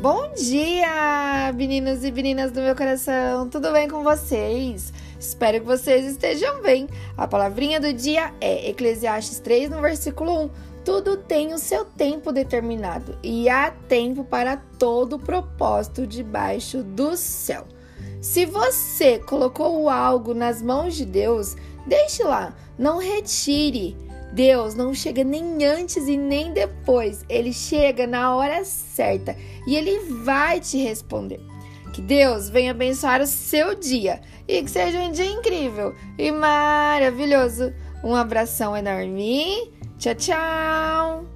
Bom dia, meninos e meninas do meu coração, tudo bem com vocês? Espero que vocês estejam bem. A palavrinha do dia é Eclesiastes 3, no versículo 1. Tudo tem o seu tempo determinado e há tempo para todo propósito debaixo do céu. Se você colocou algo nas mãos de Deus, deixe lá, não retire. Deus não chega nem antes e nem depois, ele chega na hora certa e ele vai te responder. Que Deus venha abençoar o seu dia e que seja um dia incrível e maravilhoso. Um abração enorme. Tchau, tchau.